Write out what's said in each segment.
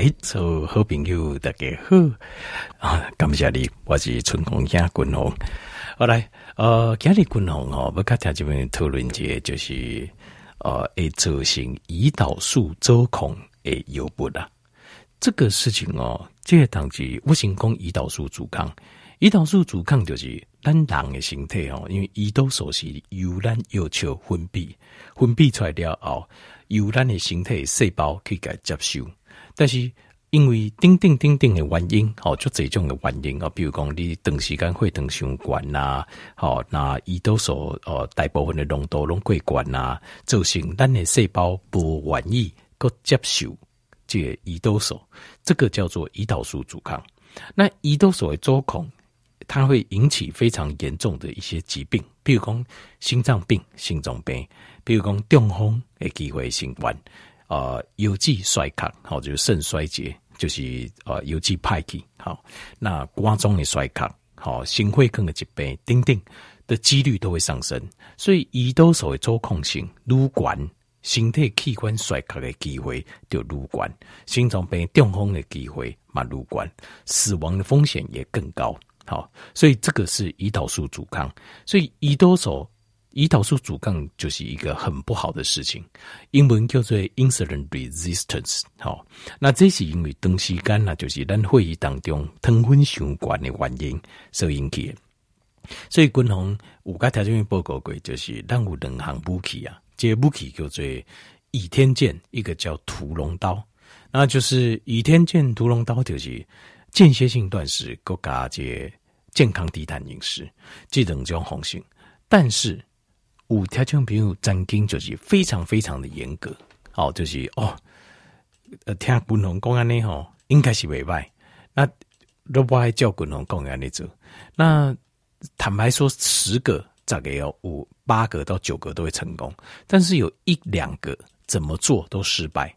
来，所有好朋友大家好啊！感谢你，我是春红兄君红。好来，呃，今日君红哦，要跟大家这边讨论一个，就是呃，会造成胰岛素周控的药物啦。这个事情哦，这个当时我先讲胰岛素阻抗，胰岛素阻抗就是咱人的身体哦，因为胰岛素是由咱要求分泌，分泌出来了后，由咱的身体细胞可以给接受。但是因为丁丁丁丁的原因，哦，就这种的原因啊，比如讲你长时间会等上管呐，好，那胰岛素哦大部分的浓度拢过关呐，造成咱的细胞不愿意个接受这个胰岛素，这个叫做胰岛素阻抗。那胰岛素的阻抗，它会引起非常严重的一些疾病，比如讲心脏病、心脏病，比如讲中风的机会性呃，腰肌衰竭，好，就是肾衰竭，就是呃有机派气，好，那肝脏的衰竭，好，心血管的疾病，等等的几率都会上升。所以，胰岛素的阻控性，愈悬，身体器官衰竭的机会就愈悬，心脏病、中风的机会嘛愈悬，死亡的风险也更高。好，所以这个是胰岛素阻抗，所以胰岛素。胰岛素阻抗就是一个很不好的事情，英文叫做 insulin resistance。好，那这是因为长时间呢，就是咱会议当中糖分相关的原因所引起的。所以军方有个条件报告过，就是咱有两项武器啊，这武器叫做倚天剑，一个叫屠龙刀。那就是倚天剑、屠龙刀，就是间歇性断食，各加这健康低碳饮食，这两种方式，但是。五条件比如曾经就是非常非常的严格，哦，就是哦，呃，听滚龙公安尼吼，应该是未歹。那都不爱叫滚龙公安尼做。那坦白说，十个大概要五八个到九个都会成功，但是有一两个怎么做都失败。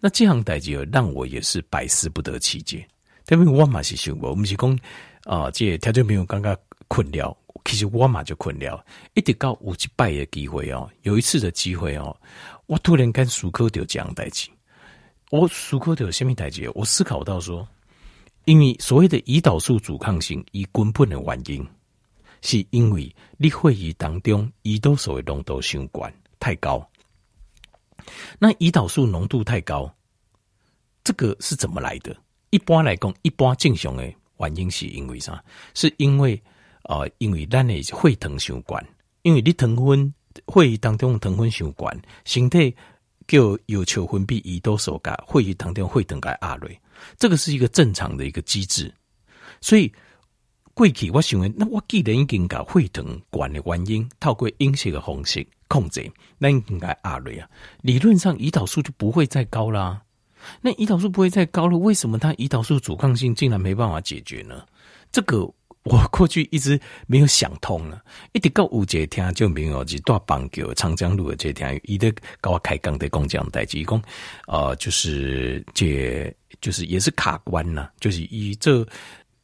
那这样代志让我也是百思不得其解。因为我嘛是想，我们是讲啊，这条件比如刚刚困了。其实我嘛就困了，一直到有一摆的机会哦，有一次的机会哦，我突然间思考到这样代志，我思考到什么代志？我思考到说，因为所谓的胰岛素阻抗性，以根本的原因，是因为你血液当中胰岛素的浓度相关太高。那胰岛素浓度太高，这个是怎么来的？一般来讲，一般正常的原因是因为啥？是因为啊、因为咱的血糖相关，因为你糖分血液当中糖分相关，身体就要求分泌胰岛素，噶血液当中血糖该压累，这个是一个正常的一个机制。所以过去我想，那我既然已经把血糖管的原因透过饮食的方式控制，那应该压累啊。理论上胰岛素就不会再高啦。那胰岛素不会再高了，为什么它胰岛素阻抗性竟然没办法解决呢？这个。我过去一直没有想通了，一直到有一天就没有，就大棒球长江路的这天，伊在跟我开讲的讲讲代志，讲呃，就是这就是也是卡关了，就是以这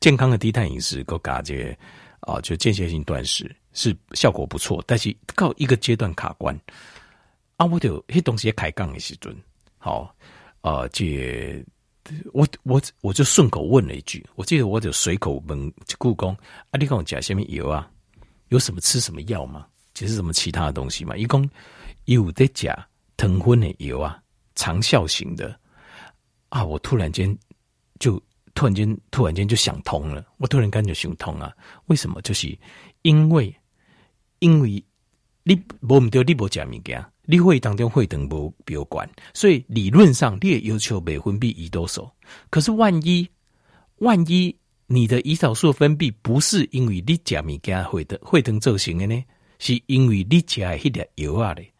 健康的低碳饮食，够加这啊、呃，就间歇性断食是效果不错，但是到一个阶段卡关啊，我就迄东西开讲的时阵，好呃，这。我我我就顺口问了一句，我记得我就随口问故宫啊，你跟我讲什么药啊？有什么吃什么药吗？其实什么其他的东西嘛？一共有的讲糖分的药啊，长效型的啊，我突然间就突然间突然间就想通了，我突然间就想通啊，为什么？就是因为因为你无唔对，你无食物件。你会当中会等不比较管，所以理论上你也要求每分泌胰岛素。可是万一万一你的胰岛素分泌不是因为你食物件会的会等造成的呢？是因为你食的迄粒药啊咧。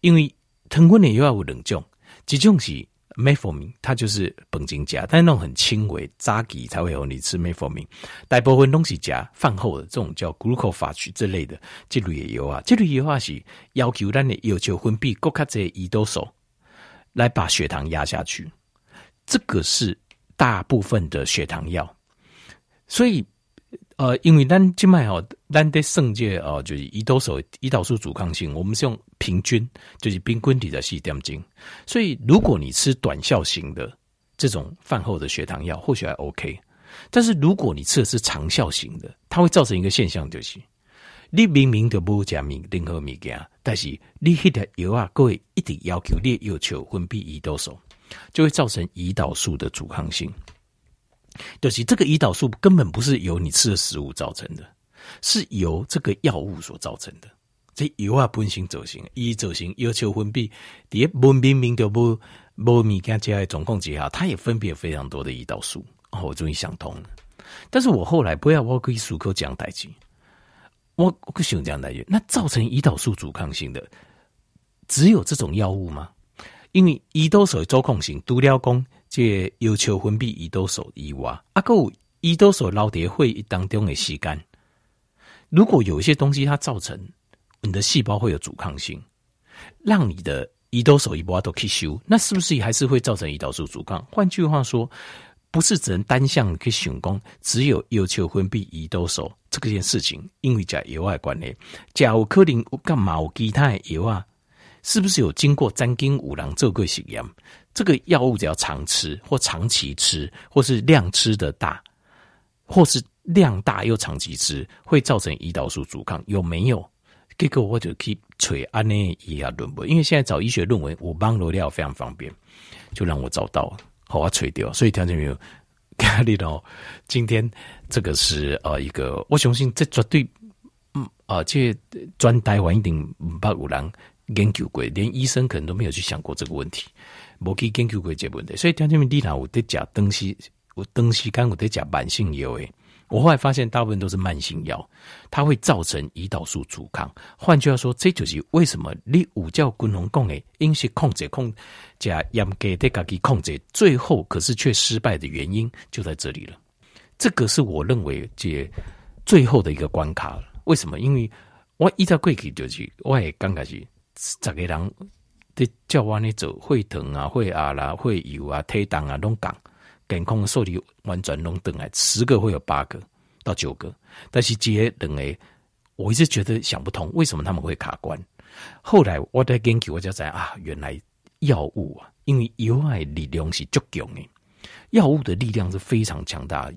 因为糖分的药有两种，一种是。Metformin 它就是本金加，但是那种很轻微，扎给才会有你吃 metformin。大部分东西加饭后的这种叫 glucophage 这类的这类的药啊，这类药啊是要求咱的要求分泌更加多胰岛素来把血糖压下去。这个是大部分的血糖药，所以。呃，因为咱今麦哦，咱的圣界哦，就是胰岛素胰岛素阻抗性，我们是用平均，就是平均体的四点精。所以，如果你吃短效型的这种饭后的血糖药，或许还 OK。但是如果你吃的是长效型的，它会造成一个现象，就是你明明就不加明任何物件，但是你迄个药啊，各位一定要求你要求分泌胰岛素，就会造成胰岛素的阻抗性。就是这个胰岛素根本不是由你吃的食物造成的，是由这个药物所造成的。这药啊本身走形，一走形要求分泌，第一不明明就不不物件加总控之下，它也分泌非常多的胰岛素。哦，我终于想通了。但是我后来不要我可以随口讲代志，我我可想讲代志。那造成胰岛素阻抗性的只有这种药物吗？因为胰岛素的阻抗性，除了讲这要求分泌胰岛素以外，啊，还有胰岛素留在血液当中的时间。如果有一些东西它造成你的细胞会有阻抗性，让你的胰岛素一波都吸收，那是不是还是会造成胰岛素阻抗？换句话说。不是只能单向去想讲，只有要求分泌胰岛素这件事情，因为加药物关系，假如可能干嘛有其他的药啊？是不是有经过詹金五郎做过实验？这个药物只要常吃或长期吃，或是量吃的大，或是量大又长期吃，会造成胰岛素阻抗，有没有？结果我就去找安内医学论文，因为现在找医学论文，我帮罗料非常方便，就让我找到。好啊，吹掉，所以听见没有？看你哦，今天这个是呃一个，我相信这绝对，嗯啊，这专台湾一定不有人研究过，连医生可能都没有去想过这个问题，没去研究过这个问题。所以听见没？你那我在讲东西，我东西刚我在讲慢性药诶。我后来发现，大部分都是慢性药，它会造成胰岛素阻抗。换句话说，这就是为什么你五教共同讲的饮食控制控加严格的自己控制，最后可是却失败的原因就在这里了。这个是我认为这最后的一个关卡了。为什么？因为我一直过去就是，我也刚开始十个人在叫我呢做血糖啊、血压啦、血油啊、体重啊拢讲。健康的数据完全拢等来，十个会有八个到九个，但是这些等诶，我一直觉得想不通，为什么他们会卡关？后来我在研究，我就知啊，原来药物啊，因为药物的力量是足强诶，药物的力量是非常强大，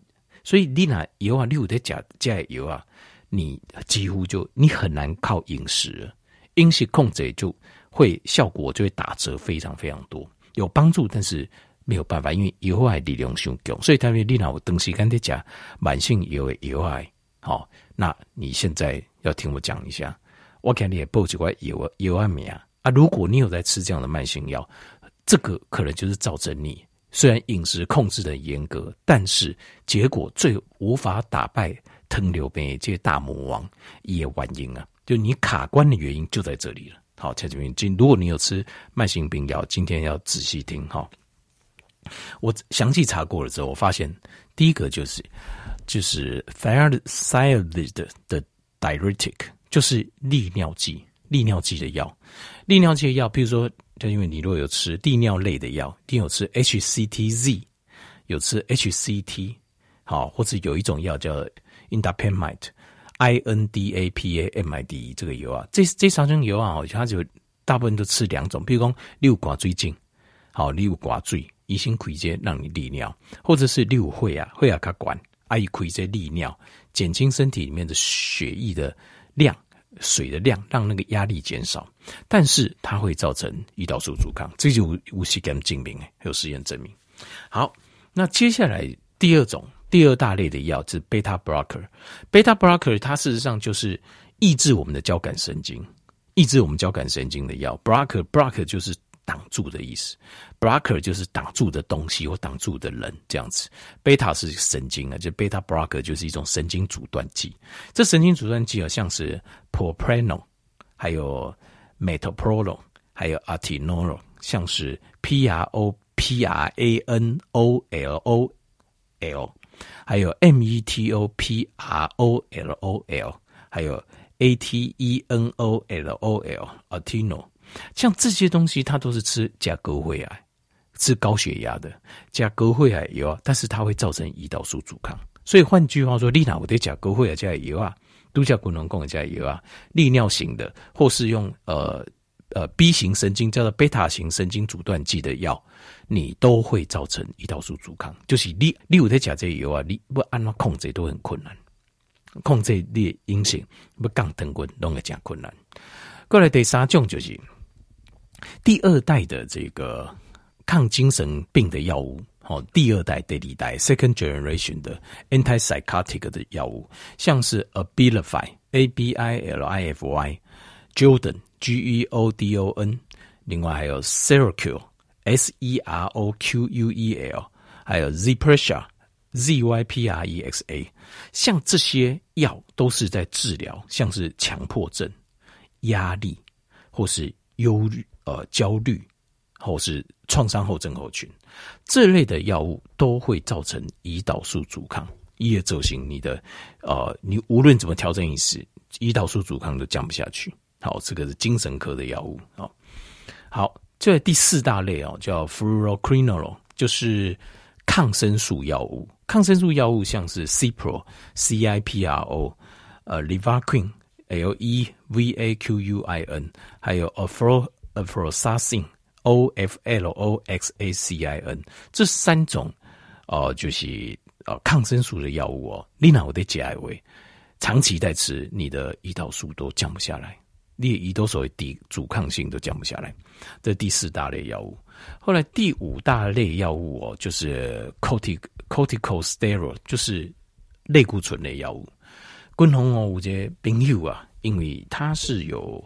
所以你拿药啊，你有在加加药啊，你几乎就你很难靠饮食，饮食控制就会效果就会打折非常非常多，有帮助，但是。没有办法，因为药物力量太强，所以他们你那我长时间在讲慢性药的药物，好，那你现在要听我讲一下，我看你也报几块药药物名啊。如果你有在吃这样的慢性药，这个可能就是造成你虽然饮食控制的严格，但是结果最无法打败糖尿病这些大魔王也原因啊，就你卡关的原因就在这里了。好，蔡这边，今如果你有吃慢性病药，今天要仔细听哈。我详细查过了之后，我发现第一个就是就是 thiazide 的 diuretic，就是利尿剂，利尿剂的药。利尿剂的药，比如说，就因为你如果有吃利尿类的药，一定有吃 HCTZ，有吃 HCT，好，或者有一种药叫 indapamide，I N D A P A M I D E 这个油啊，这这三种油啊，它就大部分都吃两种，比如说六挂最近，好，六挂最。乙型亏些让你利尿，或者是六会啊会啊卡管，阿姨亏些利尿，减轻身体里面的血液的量、水的量，让那个压力减少。但是它会造成胰岛素阻抗，这就无需跟证明，有实验证明。好，那接下来第二种第二大类的药是 beta blocker。beta blocker 它事实上就是抑制我们的交感神经，抑制我们交感神经的药。blocker blocker 就是。挡住的意思，blocker 就是挡住的东西或挡住的人这样子。贝塔是神经啊，就贝塔 blocker 就是一种神经阻断剂。这神经阻断剂啊，像是 propranolol，还有 metoprolol，还有 atenolol，像是 p r o p r a n o l o l，还有 m e t o p r o l o l，还有 a t e n o l o l，atenolol。像这些东西，它都是吃加高血压，吃高血压的加高血压药，但是它会造成胰岛素阻抗。所以换句话说，你哪我得加高血压加油啊，都叫功能供的加油啊，利尿型的，或是用呃呃 B 型神经叫做贝塔型神经阻断剂的药，你都会造成胰岛素阻抗。就是你你有在吃这药啊，你不按怎控制都很困难，控制你的阴性不降糖分都会讲困难。过来第三种就是第二代的这个抗精神病的药物。好，第二代、第二代 （second generation） 的 antipsychotic 的药物，像是 Abilify（A B I L I F Y）、Jordan（ G E O D O N，另外还有 Seroquel（S E R O Q U E L），还有 Zyprexa（Z Y P R E X A）。像这些药都是在治疗，像是强迫症、压力，或是忧虑、呃焦虑，或是创伤后症候群。这类的药物都会造成胰岛素阻抗，一而走行你的，呃，你无论怎么调整饮食，胰岛素阻抗都降不下去。好，这个是精神科的药物。好，好，这第四大类哦，叫 fluoroquinol，就是抗生素药物。抗生素药物像是 Cipro，C I P R O，呃，Levaquin，L E V A Q U I N，还有 Afro Afrosacin、O F L O X A C I N，这三种哦、就是呃抗生素的药物哦。你那我得解为长期在吃，你的胰岛素都降不下来，你的胰岛素抵阻抗性都降不下来。这第四大类药物。后来第五大类药物哦，就是 cortic corticosteroid，就是类固醇类药物。共同哦，我觉得朋友啊，因为它是有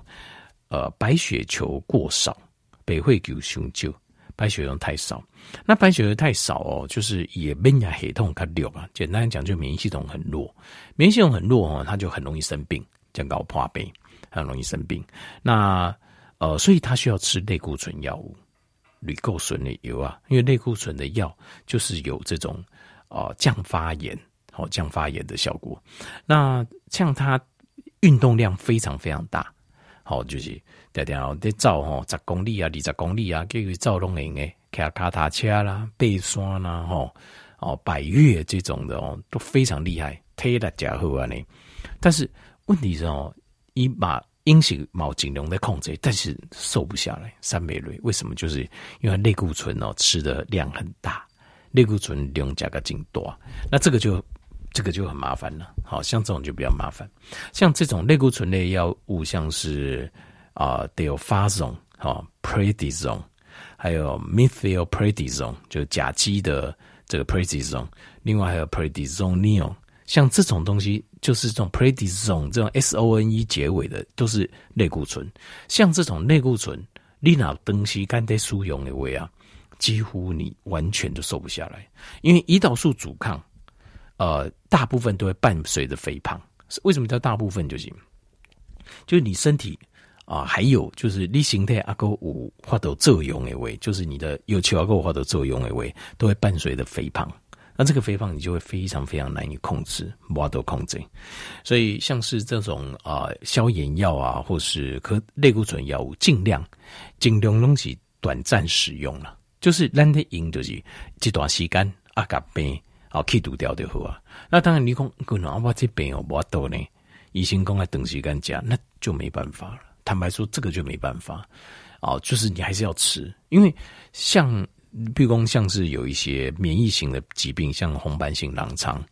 呃白血球过少。白血球太少，白血球太少。那白血球太少哦，就是也免疫系统较弱啊。简单讲，就免疫系统很弱，免疫系统很弱哦，它就很容易生病，像高破病，很容易生病。那呃，所以他需要吃类固醇药物，类固醇的油啊，因为类固醇的药就是有这种呃降发炎，好、降发炎的效果。那像他运动量非常非常大。好，就是常常在走吼，十公里啊，二十公里啊，叫佢走拢会用诶，骑脚踏车啦，爬山啦，吼，哦，百越这种的哦，都非常厉害，体力加好啊呢。但是问题是哦，伊把饮食冇尽量在控制，但是瘦不下来，三倍锐。为什么？就是因为类固醇哦，吃的量很大，类固醇量加个劲多，那这个就。这个就很麻烦了，好像这种就比较麻烦。像这种类固醇类药物，像是啊，Dalphazone 哈，Prednisone，还有 Methylprednisolone 就甲基的这个 predisone 另外还有 Prednisone，像这种东西，就是这种 predisone 这种 S O N E 结尾的，都是类固醇。像这种类固醇，你那东西肝得输用的位啊，几乎你完全都瘦不下来，因为胰岛素阻抗。呃，大部分都会伴随着肥胖。为什么叫大部分？就是，就是你身体啊、还有就是你形态阿哥五或者作用的位，就是你的有求阿哥或者作用的位，都会伴随着肥胖。那这个肥胖你就会非常非常难以控制，无法控制。所以像是这种啊、消炎药啊，或是可类固醇药物，尽量尽量东西短暂使用了，就是咱的用就是这段时间啊，甲病。啊，去除掉就好啊。那当然你，讲可能我这边有无多呢？医生讲来等时间讲，那就没办法了。坦白说，这个就没办法。哦，就是你还是要吃，因为像，比如说像是有一些免疫型的疾病，像红斑性狼疮，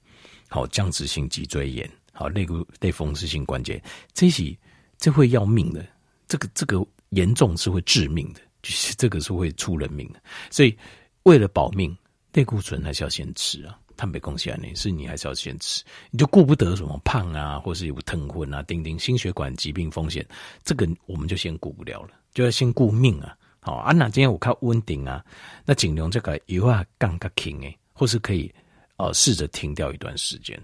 好，僵直性脊椎炎，好，类固类风湿性关节，这些这会要命的。这个这个严重是会致命的，就是这个是会出人命的。所以为了保命，类固醇还是要先吃啊。他没贡献呢，是你还是要先吃，你就顾不得什么胖啊，或是有疼昏啊，丁丁心血管疾病风险，这个我们就先顾不了了，就要先顾命啊。哦啊，那今天我看温定啊，那尽量这个油啊降个轻诶，或是可以呃试着停掉一段时间。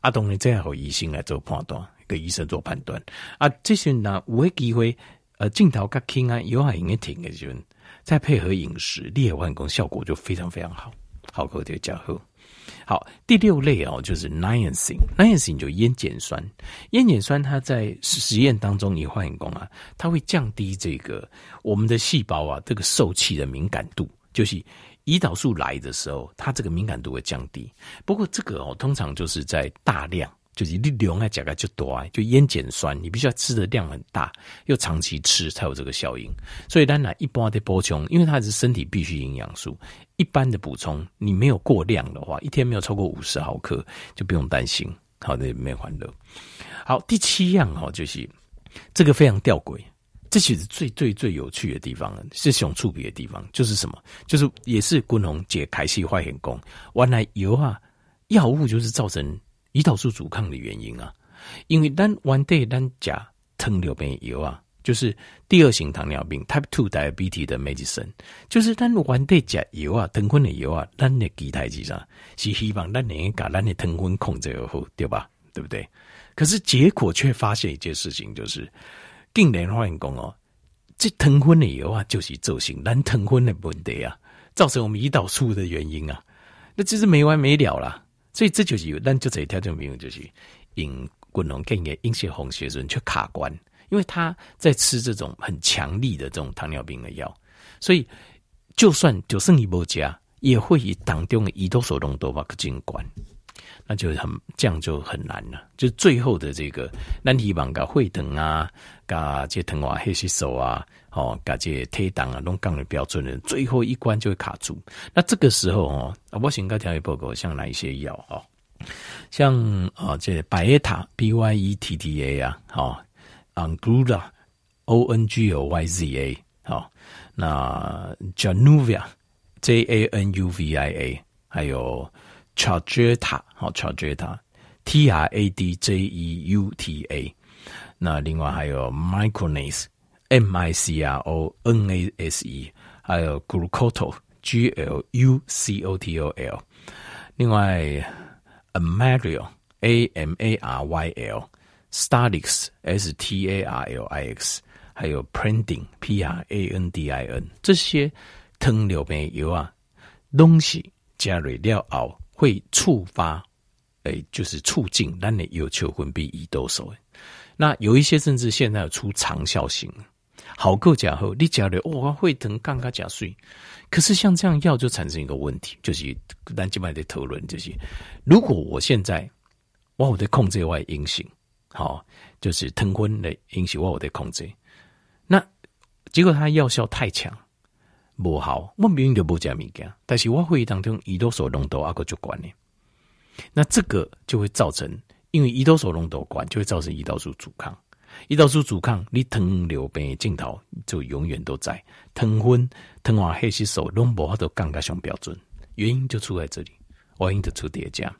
啊，当然这样和医生来做判断，给医生做判断啊。这些呢，有机会呃镜头较轻啊，油啊应该停的时候，再配合饮食，裂换工效果就非常非常好，好口的加厚。好，第六类哦，就是 niacin，niacin 就烟碱酸，烟碱酸它在实验当中也化工啊，它会降低这个我们的细胞啊这个受气的敏感度，就是胰岛素来的时候，它这个敏感度会降低。不过这个哦，通常就是在大量就是你量啊，价格就多，就烟碱酸，你必须要吃的量很大，又长期吃才有这个效应。所以当然一般的补充，因为它是身体必需营养素，一般的补充你没有过量的话，一天没有超过五十毫克，就不用担心。好的，没欢乐。好，第七样哈，就是这个非常吊诡，这其实最最最有趣的地方，是熊触笔的地方，就是什么？就是也是滚红解开系坏很功，原来油啊，药物就是造成。胰岛素阻抗的原因啊，因为咱原底咱吃糖尿病药啊，就是第二型糖尿病 （Type Two Diabetes） 的 medicine，就是咱原底吃药啊，糖分的药啊，咱的基台之上是希望咱能够把咱的糖分控制好，对吧？对不对？可是结果却发现一件事情，就是竟然发现讲哦，这糖分的药啊，就是造成咱糖分的问题啊，造成我们胰岛素的原因啊，那就是没完没了啦。所以这就是有，但就这一条就没有，就是因滚龙跟个阴血红血顺去卡关，因为他在吃这种很强力的这种糖尿病的药，所以就算就剩一波加，也会以当中的胰岛素浓度把它进关，那就很这样就很难了。就最后的这个难题网噶会疼啊，噶这疼啊黑吸手啊。哦，感觉推档啊，弄杠的标准的，最后一关就会卡住。那这个时候哦，我先跟调一报告，像哪一些药哦，像啊，这百叶塔 B Y E T T A 啊，好，Onglyza O N G O Y Z A，好，那 Januvia J A N U V I A，还有 Trajeta 好，Trajeta T R A D J E U T A，那另外还有 Micronase。M I C R O N A S E，还有 Glucoto G L U C O T O L，另外 Amaryl A M A R Y L，Starlix S T A R L I X，还有 pranding P R A N D I N，这些糖尿病药啊，东西加入了后会触发，诶，就是促进咱的有球分泌胰岛素。那有一些甚至现在有出长效型。好够假后，你假的哇会疼，刚刚假碎。可是像这样药就产生一个问题，就是咱今麦的讨论就是，如果我现在哇我在控制外阴性，好，就是疼昏的阴性，我我在控制，那结果它药效太强，不好，我明明就无食物件，但是我会议当中胰岛素浓度阿个就关呢，那这个就会造成，因为胰岛素浓度关，就会造成胰岛素阻抗。胰岛素阻抗，你糖尿病的镜头就永远都在。糖分、糖化黑色素拢无法度降到上标准，原因就出在这里，原因就出叠加。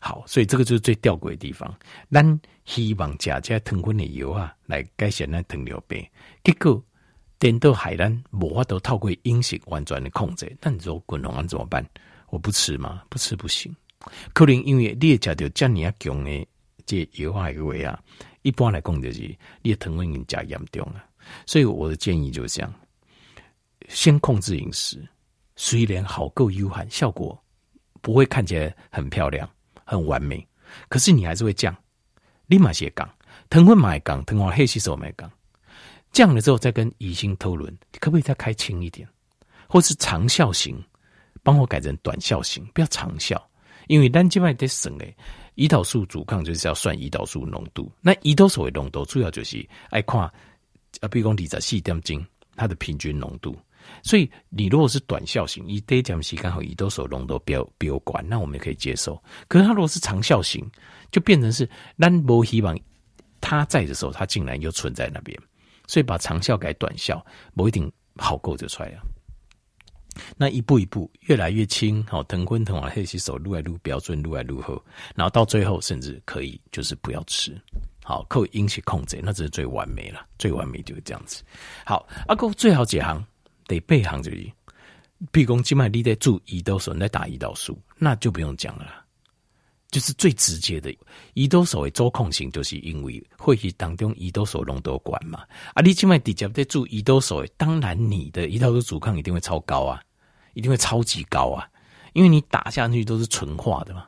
好，所以这个就是最吊诡的地方。咱希望食这糖分的药啊，来改善咱糖尿病，结果颠倒海南无法度透过饮食完全的控制。但你说滚龙安怎么办？我不吃吗？不吃不行。可能因为你也食到这么啊强的这药啊个位啊。一般来讲就是，你的糖分已经加严重了，所以我的建议就是这样：先控制饮食，虽然好够悠闲，效果不会看起来很漂亮、很完美，可是你还是会降。立马写降，糖分买降，糖化黑吸收买降，降了之后再跟医生讨论，可不可以再开轻一点，或是长效型，帮我改成短效型，不要长效，因为咱今麦得省诶。胰岛素阻抗就是要算胰岛素浓度，那胰岛素的浓度主要就是爱看啊，比如讲二十四点钟它的平均浓度。所以你如果是短效型，一得讲时刚好胰岛素浓度标标管，那我们也可以接受。可是它如果是长效型，就变成是咱不希望它在的时候，它竟然又存在那边。所以把长效改短效，不一定好够就出来啊。那一步一步越来越轻，好，腾坤腾啊，黑吸手撸来撸标准，撸来撸后，然后到最后甚至可以就是不要吃，好，靠饮食控制，那这是最完美了，最完美就是这样子。好，阿、啊、哥最好几行得背行就是，比如讲今麦你在注胰岛素，在打胰岛素，那就不用讲了，就是最直接的胰岛素的周控型，就是因为会议当中胰岛素浓度管嘛。啊，你今麦直接在注胰岛素，当然你的胰岛素阻抗一定会超高啊。一定会超级高啊，因为你打下去都是纯化的嘛。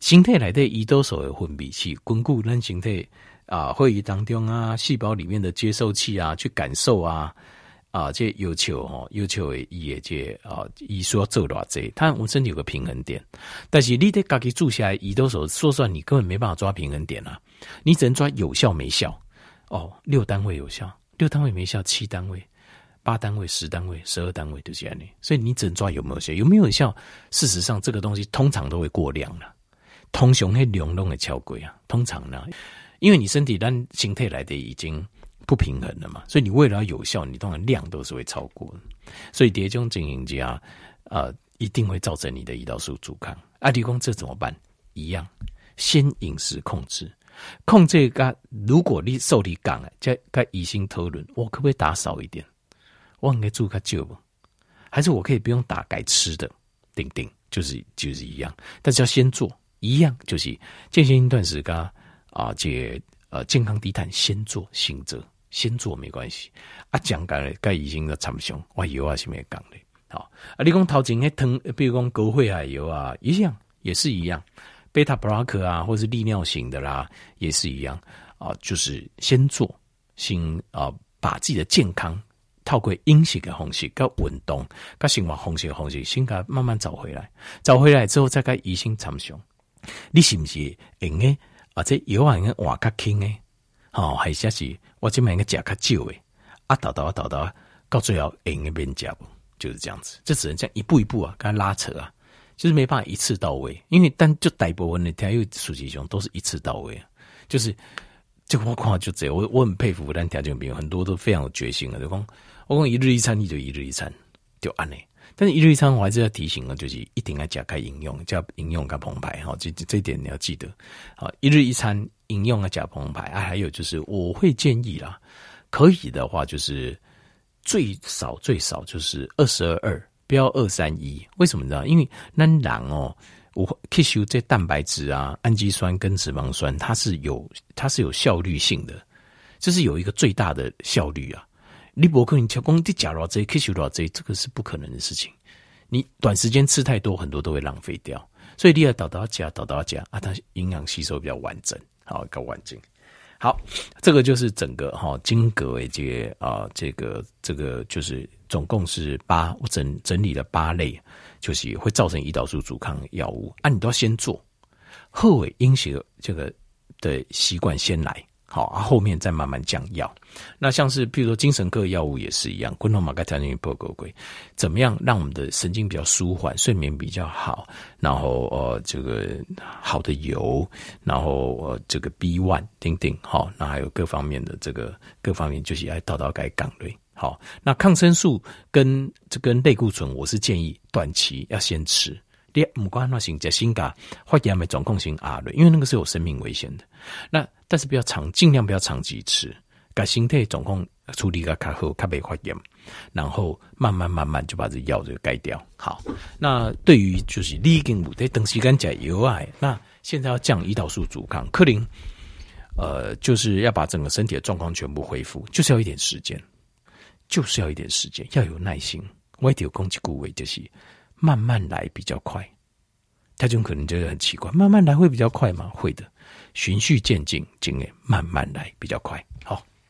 形态来的胰岛素的分泌器，巩固咱形态啊，会议当中啊，细胞里面的接受器啊，去感受啊啊，这要求哈，要求的也这啊，医说做偌济，他我身体有个平衡点，但是你得自己住下来，胰岛素说算你根本没办法抓平衡点啊，你只能抓有效没效哦，六单位有效，六单位没效，七单位、八单位、十单位、十二单位都这样的，所以你只能抓有没有效，有没有效？事实上，这个东西通常都会过量了，通常会量都会超过啊，通常呢，因为你身体单形态来的已经。不平衡的嘛，所以你为了要有效，你当然量都是会超过的。所以蝶中经营家，呃，一定会造成你的胰岛素阻抗。阿迪公这怎么办？一样，先饮食控制，控制个。如果你受体降了，再该乙锌讨论，我可不可以打少一点？我应该做个久？还是我可以不用打，改吃的？顶顶就是就是一样，但是要先做一样，就是间歇性断食噶啊，这呃健康低碳先做行者。先做没关系，啊，讲讲咧，该已经的参详，我油啊是没讲的，好，啊，你讲头前迄汤，比如讲高血压油啊，一样也是一样，贝塔布拉克啊，或是利尿型的啦，也是一样。啊，就是先做，先啊，把自己的健康透过饮食的方式，跟运动，跟生活方式的方式，先给慢慢找回来，找回来之后再该医生参详，你是不是用诶？啊，这药啊，应该换较轻诶。哦，还是是，我这边应该加较少诶，啊，倒倒啊，倒倒，到最后应该变加不，就是这样子，这只能这样一步一步啊，跟他拉扯啊，就是没办法一次到位，因为但就大部分的天，因为实上都是一次到位，就是就我看就这，我我很佩服咱条件朋友，很多都非常有决心的，就讲我讲一日一餐，你就一日一餐，就安尼。但是一日一餐，我还是要提醒啊，就是一定要加开饮用，加饮用加澎湃哈，这这一点你要记得。好，一日一餐饮用啊加澎湃啊，还有就是我会建议啦，可以的话就是最少最少就是二十二二，不要二三一。为什么呢？因为那狼哦，我吸收这蛋白质啊、氨基酸跟脂肪酸，它是有它是有效率性的，这是有一个最大的效率啊。你不可能吃光，你假如这吸收到这，这个是不可能的事情。你短时间吃太多，很多都会浪费掉。所以你要倒倒加，倒倒加啊，它营养吸收比较完整，好，一个环境。好，这个就是整个哈金格以及啊，这个这个就是总共是八，我整整理了八类，就是会造成胰岛素阻抗药物啊，你都要先做，后尾饮食这个的习惯先来。好，啊后面再慢慢降药。那像是，譬如说精神科药物也是一样，滚筒马盖条件不够贵，怎么样让我们的神经比较舒缓，睡眠比较好？然后呃，这个好的油，然后呃，这个 B one 等等，好，那还有各方面的这个各方面，就是要到到该岗位。好，那抗生素跟这跟类固醇，我是建议短期要先吃。第二，不管那型加新嘎或者没总控型阿瑞，因为那个是有生命危险的。那但是不要长，尽量不要长期吃。改心态总控处理个较好卡被发炎，然后慢慢慢慢就把这药就改掉。好，那对于就是立根部在等时间加油啊，那现在要降胰岛素阻抗，克林，呃，就是要把整个身体的状况全部恢复，就是要一点时间，就是要一点时间，要有耐心。我一定有攻击部位就是。慢慢来比较快，他就可能觉得很奇怪，慢慢来会比较快吗？会的，循序渐进，经验慢慢来比较快。好。